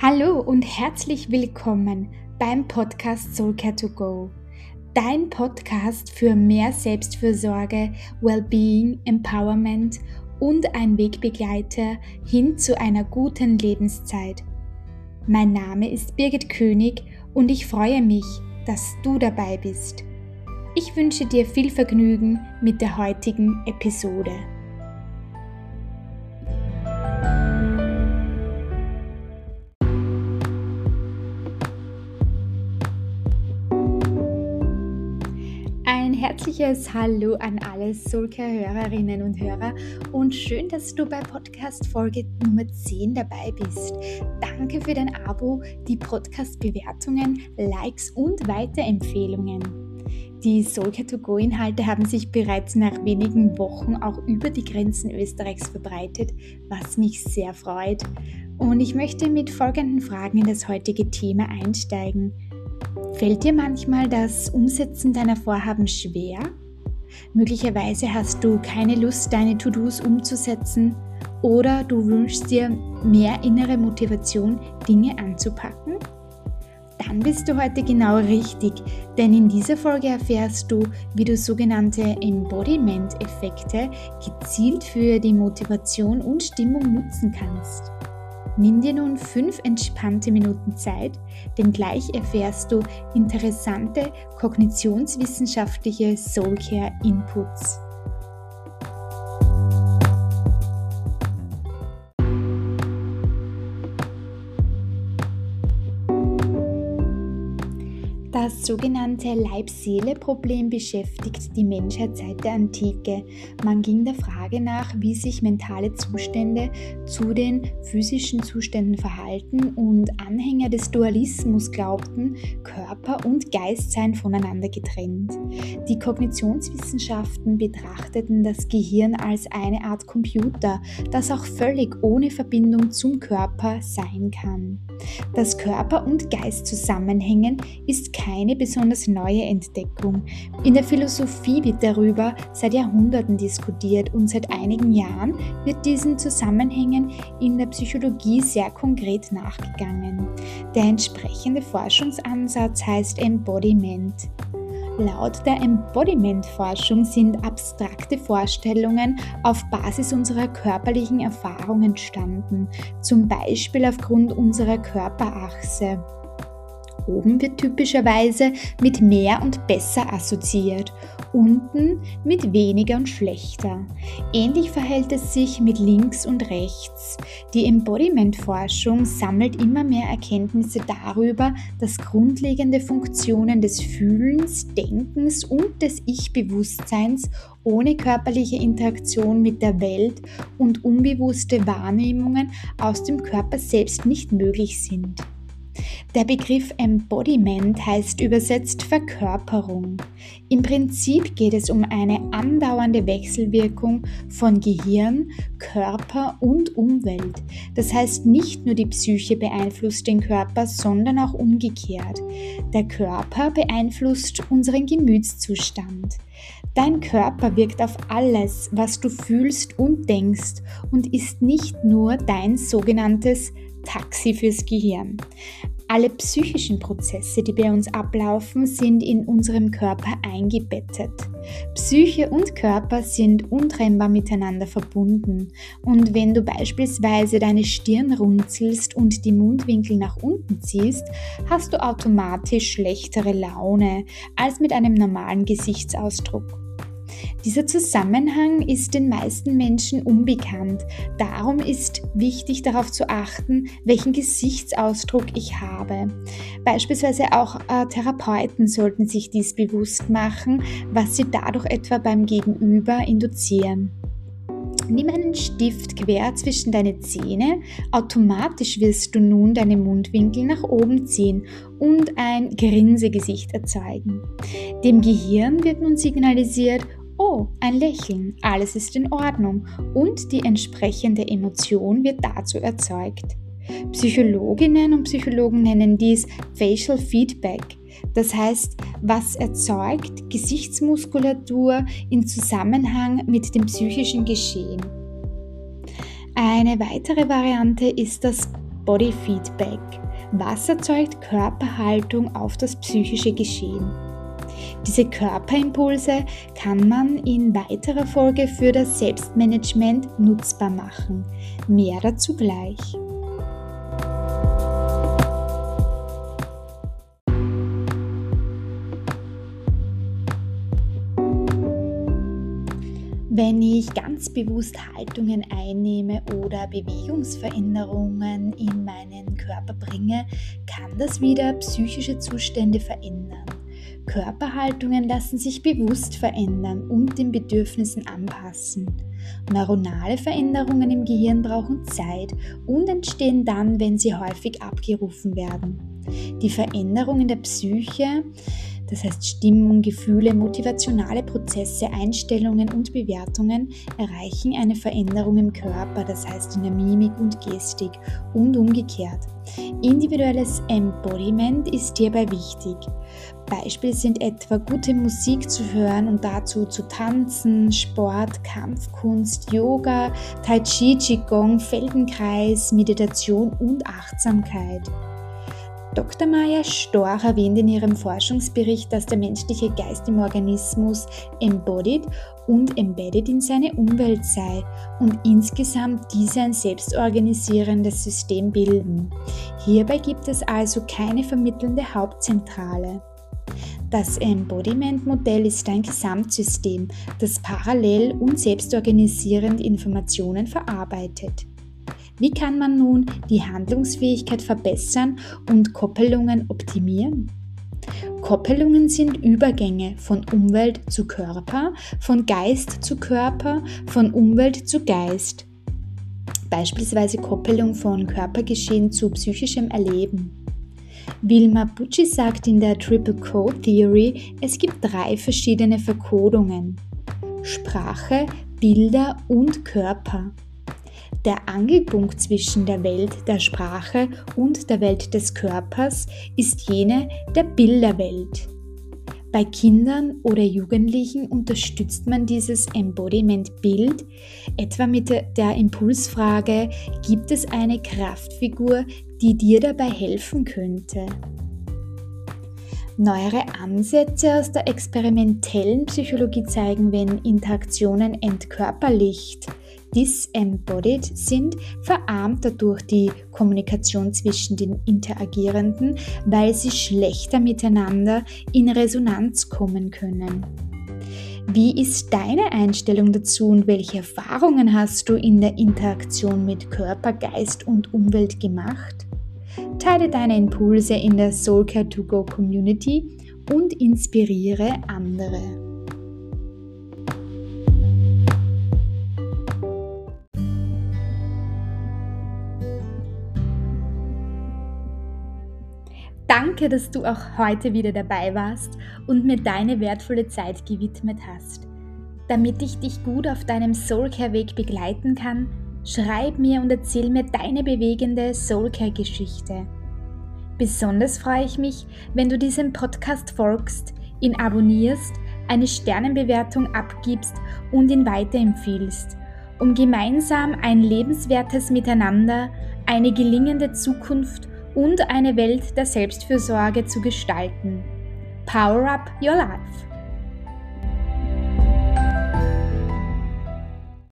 Hallo und herzlich willkommen beim Podcast Soulcare to Go. Dein Podcast für mehr Selbstfürsorge, Wellbeing, Empowerment und ein Wegbegleiter hin zu einer guten Lebenszeit. Mein Name ist Birgit König und ich freue mich, dass du dabei bist. Ich wünsche dir viel Vergnügen mit der heutigen Episode. Herzliches Hallo an alle Soulcare-Hörerinnen und Hörer und schön, dass du bei Podcast-Folge Nummer 10 dabei bist. Danke für dein Abo, die Podcast-Bewertungen, Likes und Weiterempfehlungen. Die Soulcare to Go Inhalte haben sich bereits nach wenigen Wochen auch über die Grenzen Österreichs verbreitet, was mich sehr freut. Und ich möchte mit folgenden Fragen in das heutige Thema einsteigen. Fällt dir manchmal das Umsetzen deiner Vorhaben schwer? Möglicherweise hast du keine Lust, deine To-Dos umzusetzen oder du wünschst dir mehr innere Motivation, Dinge anzupacken? Dann bist du heute genau richtig, denn in dieser Folge erfährst du, wie du sogenannte Embodiment-Effekte gezielt für die Motivation und Stimmung nutzen kannst. Nimm dir nun fünf entspannte Minuten Zeit, denn gleich erfährst du interessante kognitionswissenschaftliche Soulcare Inputs. Das sogenannte Leib-Seele-Problem beschäftigt die Menschheit seit der Antike. Man ging der Frage nach, wie sich mentale Zustände zu den physischen Zuständen verhalten und Anhänger des Dualismus glaubten, Körper und Geist seien voneinander getrennt. Die Kognitionswissenschaften betrachteten das Gehirn als eine Art Computer, das auch völlig ohne Verbindung zum Körper sein kann. Dass Körper und Geist zusammenhängen, ist keine besonders neue Entdeckung. In der Philosophie wird darüber seit Jahrhunderten diskutiert und seit einigen Jahren wird diesen Zusammenhängen in der Psychologie sehr konkret nachgegangen. Der entsprechende Forschungsansatz heißt Embodiment. Laut der Embodiment-Forschung sind abstrakte Vorstellungen auf Basis unserer körperlichen Erfahrung entstanden, zum Beispiel aufgrund unserer Körperachse. Oben wird typischerweise mit mehr und besser assoziiert, unten mit weniger und schlechter. Ähnlich verhält es sich mit links und rechts. Die Embodiment-Forschung sammelt immer mehr Erkenntnisse darüber, dass grundlegende Funktionen des Fühlens, Denkens und des Ich-Bewusstseins ohne körperliche Interaktion mit der Welt und unbewusste Wahrnehmungen aus dem Körper selbst nicht möglich sind. Der Begriff Embodiment heißt übersetzt Verkörperung. Im Prinzip geht es um eine andauernde Wechselwirkung von Gehirn, Körper und Umwelt. Das heißt, nicht nur die Psyche beeinflusst den Körper, sondern auch umgekehrt. Der Körper beeinflusst unseren Gemütszustand. Dein Körper wirkt auf alles, was du fühlst und denkst und ist nicht nur dein sogenanntes Taxi fürs Gehirn. Alle psychischen Prozesse, die bei uns ablaufen, sind in unserem Körper eingebettet. Psyche und Körper sind untrennbar miteinander verbunden. Und wenn du beispielsweise deine Stirn runzelst und die Mundwinkel nach unten ziehst, hast du automatisch schlechtere Laune als mit einem normalen Gesichtsausdruck. Dieser Zusammenhang ist den meisten Menschen unbekannt. Darum ist wichtig darauf zu achten, welchen Gesichtsausdruck ich habe. Beispielsweise auch äh, Therapeuten sollten sich dies bewusst machen, was sie dadurch etwa beim Gegenüber induzieren. Nimm einen Stift quer zwischen deine Zähne. Automatisch wirst du nun deine Mundwinkel nach oben ziehen und ein Grinsegesicht erzeugen. Dem Gehirn wird nun signalisiert, Oh, ein Lächeln, alles ist in Ordnung und die entsprechende Emotion wird dazu erzeugt. Psychologinnen und Psychologen nennen dies Facial Feedback. Das heißt, was erzeugt Gesichtsmuskulatur in Zusammenhang mit dem psychischen Geschehen. Eine weitere Variante ist das Body Feedback. Was erzeugt Körperhaltung auf das psychische Geschehen? Diese Körperimpulse kann man in weiterer Folge für das Selbstmanagement nutzbar machen. Mehr dazu gleich. Wenn ich ganz bewusst Haltungen einnehme oder Bewegungsveränderungen in meinen Körper bringe, kann das wieder psychische Zustände verändern. Körperhaltungen lassen sich bewusst verändern und den Bedürfnissen anpassen. Neuronale Veränderungen im Gehirn brauchen Zeit und entstehen dann, wenn sie häufig abgerufen werden. Die Veränderung in der Psyche das heißt Stimmung, Gefühle, motivationale Prozesse, Einstellungen und Bewertungen erreichen eine Veränderung im Körper, das heißt in der Mimik und Gestik und umgekehrt. Individuelles Embodiment ist hierbei wichtig. Beispiele sind etwa gute Musik zu hören und dazu zu tanzen, Sport, Kampfkunst, Yoga, Tai Chi, Qigong, Feldenkreis, Meditation und Achtsamkeit. Dr. Maya Storch erwähnt in ihrem Forschungsbericht, dass der menschliche Geist im Organismus embodied und embedded in seine Umwelt sei und insgesamt diese ein selbstorganisierendes System bilden. Hierbei gibt es also keine vermittelnde Hauptzentrale. Das Embodiment-Modell ist ein Gesamtsystem, das parallel und selbstorganisierend Informationen verarbeitet. Wie kann man nun die Handlungsfähigkeit verbessern und Koppelungen optimieren? Koppelungen sind Übergänge von Umwelt zu Körper, von Geist zu Körper, von Umwelt zu Geist. Beispielsweise Koppelung von Körpergeschehen zu psychischem Erleben. Wilma Bucci sagt in der Triple Code Theory, es gibt drei verschiedene Verkodungen. Sprache, Bilder und Körper. Der Angelpunkt zwischen der Welt der Sprache und der Welt des Körpers ist jene der Bilderwelt. Bei Kindern oder Jugendlichen unterstützt man dieses Embodiment-Bild etwa mit der Impulsfrage, gibt es eine Kraftfigur, die dir dabei helfen könnte? Neuere Ansätze aus der experimentellen Psychologie zeigen, wenn Interaktionen entkörperlicht, disembodied sind, verarmt dadurch die Kommunikation zwischen den Interagierenden, weil sie schlechter miteinander in Resonanz kommen können. Wie ist deine Einstellung dazu und welche Erfahrungen hast du in der Interaktion mit Körper, Geist und Umwelt gemacht? Teile deine Impulse in der Soulcare 2 Go Community und inspiriere andere. Danke, dass du auch heute wieder dabei warst und mir deine wertvolle Zeit gewidmet hast. Damit ich dich gut auf deinem Soulcare-Weg begleiten kann, schreib mir und erzähl mir deine bewegende Soulcare-Geschichte. Besonders freue ich mich, wenn du diesem Podcast folgst, ihn abonnierst, eine Sternenbewertung abgibst und ihn weiterempfiehlst, um gemeinsam ein lebenswertes Miteinander, eine gelingende Zukunft und eine Welt der Selbstfürsorge zu gestalten. Power Up Your Life!